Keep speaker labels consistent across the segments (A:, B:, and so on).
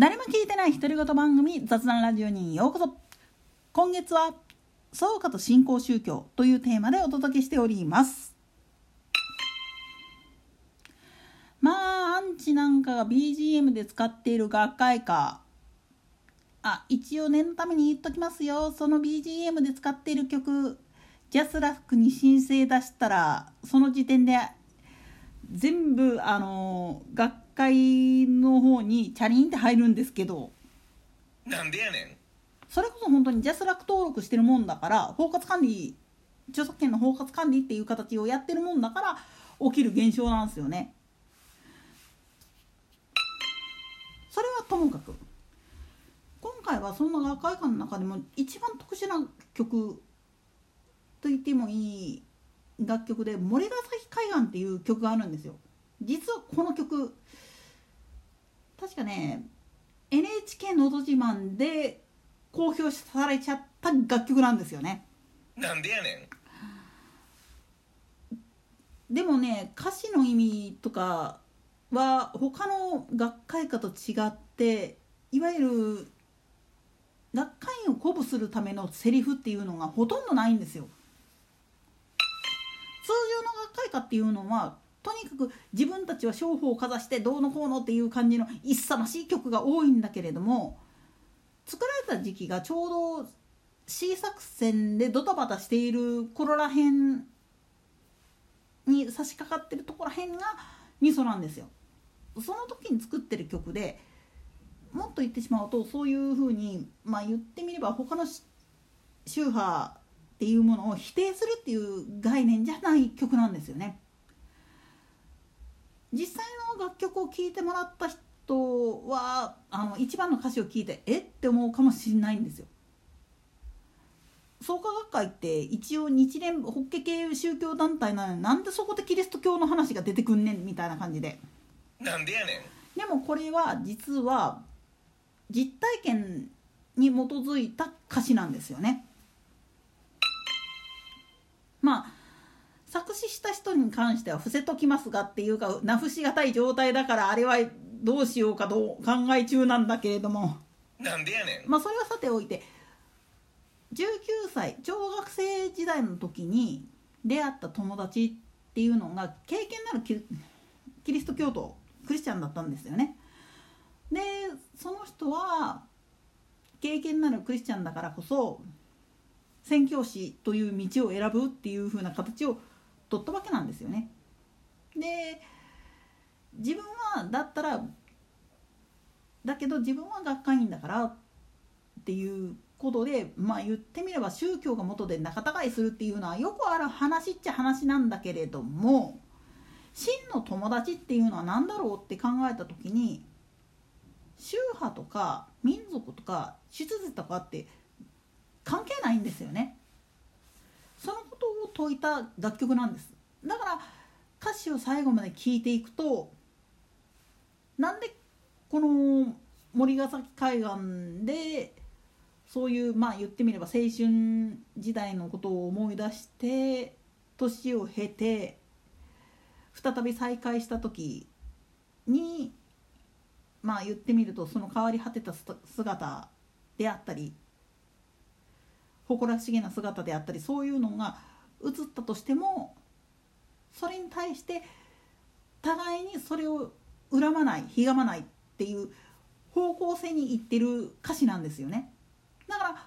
A: 誰も聞いてない独り言番組雑談ラジオにようこそ。今月は「創価と新興宗教」というテーマでお届けしております。まあアンチなんかが BGM で使っている学会歌あ一応念のために言っときますよ。その BGM で使っている曲ジャスラックに申請出したらその時点で全部あの学会の方にチャリンって入るんですけど
B: なんでやねん
A: それこそ本当にジャスラック登録してるもんだから包括管理著作権の包括管理っていう形をやってるもんだから起きる現象なんですよね。それはともかく今回はそんな学会館の中でも一番特殊な曲と言ってもいい楽曲で「森ヶ崎海岸」っていう曲があるんですよ。実はこの曲確かね NHK のど自慢で公表されちゃった楽曲なんですよね。
B: なんでやね
A: んでもね歌詞の意味とかは他の学会歌と違っていわゆる学会員を鼓舞するためのセリフっていうのがほとんどないんですよ。通常の学会歌っていうのはとにかく自分たちは商法をかざしてどうのこうのっていう感じの一さましい曲が多いんだけれども作られた時期がちょうど C 作戦でドタバタしている頃らへんに差し掛かってるところらへんが味噌なんですよ。その時に作ってる曲でもっと言ってしまうとそういうふうに、まあ、言ってみれば他の宗派っていうものを否定するっていう概念じゃない曲なんですよね。実際の楽曲を聴いてもらった人はあの一番の歌詞を聞いてえ？って思うかもしれないんですよ。創価学会って一応日蓮法華系宗教団体なのになんでそこでキリスト教の話が出てくんねんみたいな感じで。
B: なんでやね
A: ん。でもこれは実は実体験に基づいた歌詞なんですよね。まあ作詞した人に関しては伏せときますがっていうか名伏しがたい状態だからあれはどうしようかと考え中なんだけれども
B: なんでやねん
A: まあそれはさておいて19歳小学生時代の時に出会った友達っていうのが経験なるキリスト教徒クリスチャンだったんですよね。でその人は経験なるクリスチャンだからこそ宣教師という道を選ぶっていう風な形を取ったわけなんですよね。で自分はだったらだけど自分は学会員だからっていうことでまあ言ってみれば宗教が元で仲違いするっていうのはよくある話っちゃ話なんだけれども真の友達っていうのは何だろうって考えた時に宗派とか民族とか出自とかって関係ないんですよね。そのことを説いた楽曲なんです。だから歌詞を最後まで聞いていくとなんでこの森ヶ崎海岸でそういうまあ言ってみれば青春時代のことを思い出して年を経て再び再会した時にまあ言ってみるとその変わり果てた姿であったり誇らしげな姿であったりそういうのが映ったとしてもそれに対して互いにそれを恨まないひがまないっていう方向性にいってる歌詞なんですよね。だから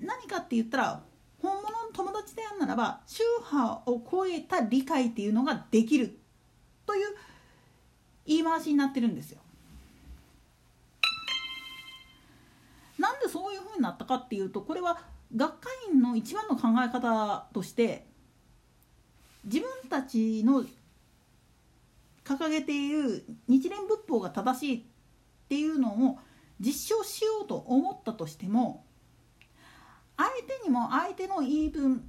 A: 何かって言ったら本物の友達であるならば宗派を超えた理解っていうのができるという言い回しになってるんですよ。なんでそういうふうになったかっていうとこれは学会員の一番の考え方として自分たちの掲げている日蓮仏法が正しいっていうのを実証しようと思ったとしても相手にも相手の言い分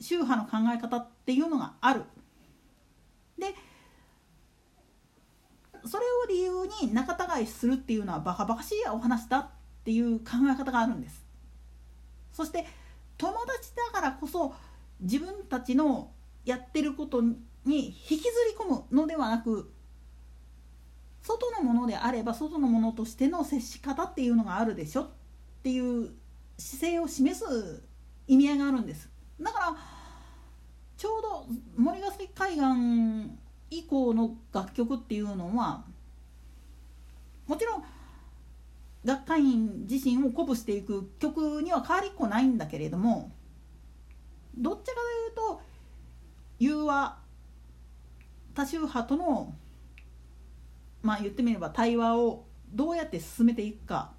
A: 宗派の考え方っていうのがある。でそれを理由に仲違いするっていうのはバカバカしいお話だっていう考え方があるんです。そして友達だからこそ自分たちのやってることに引きずり込むのではなく外のものであれば外のものとしての接し方っていうのがあるでしょっていう姿勢を示す意味合いがあるんです。だからちょうど森ヶ崎海岸以降の楽曲っていうのはもちろん学会員自身を鼓舞していく曲には変わりっこないんだけれどもどっちかというと融和多宗派とのまあ言ってみれば対話をどうやって進めていくか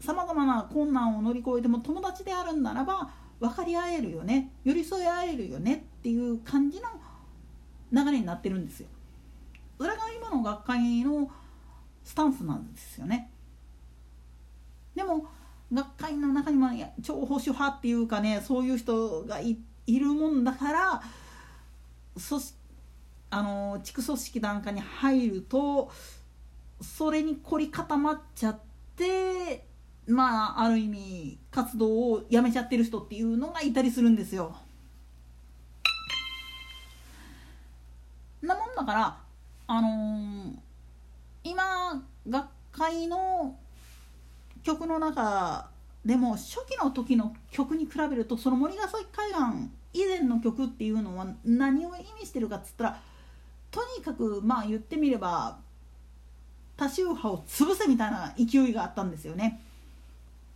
A: さまざまな困難を乗り越えても友達であるんならば分かり合えるよね寄り添い合えるよねっていう感じの流れになってるんですよ。それが今の学会のスタンスなんですよね。でも学会の中にも超保守派っていうかねそういう人がいるもんだからそしあの地区組織なんかに入るとそれに凝り固まっちゃってまあある意味活動をやめちゃってる人っていうのがいたりするんですよ。なもんだからあのー、今学会の曲の中でも初期の時の曲に比べるとその森ヶ崎海岸以前の曲っていうのは何を意味してるかっつったらとにかくまあ言ってみれば多宗派を潰せみたいな勢いがあったんですよね。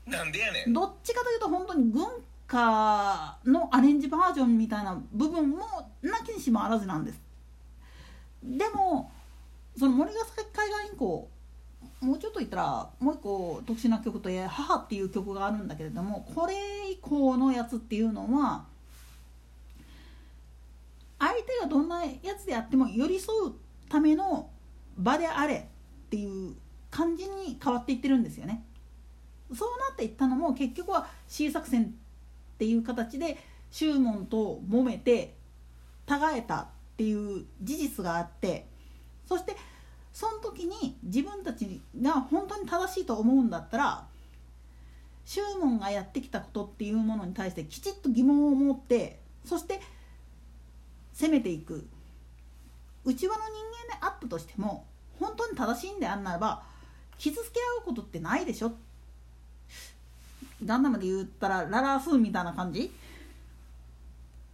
B: なんでやねん
A: どっちかというと本当に軍歌のアレンジバージョンみたいな部分もなきにしもあらずなんです。でもその森ヶ崎海岸以降もうちょっと言ったらもう一個特殊な曲といえ「母」っていう曲があるんだけれどもこれ以降のやつっていうのは相手がどんなやつであっても寄り添うための場であれっていう感じに変わっていってるんですよね。そうなっていったのも結局は C 作戦っていう形で宗門と揉めてたがえたっていう事実があってそしてその時に自分たちが本当に正しいと思うんだったら宗門がやってきたことっていうものに対してきちっと疑問を持ってそして攻めていく。内輪の人間であったとしても本当に正しいんであんならば傷つけ合うことってないでしょ。ガンダムで言ったらララーフーンみたいな感じ？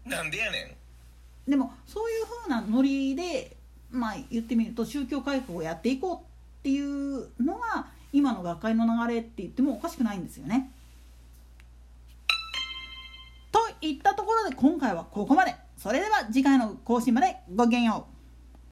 B: なんでやね
A: でもそういう風なノリでまあ言ってみると宗教改革をやっていこうっていうのが今の学会の流れって言ってもおかしくないんですよね。といったところで今回はここまで。それでは次回の更新までごきげんよう。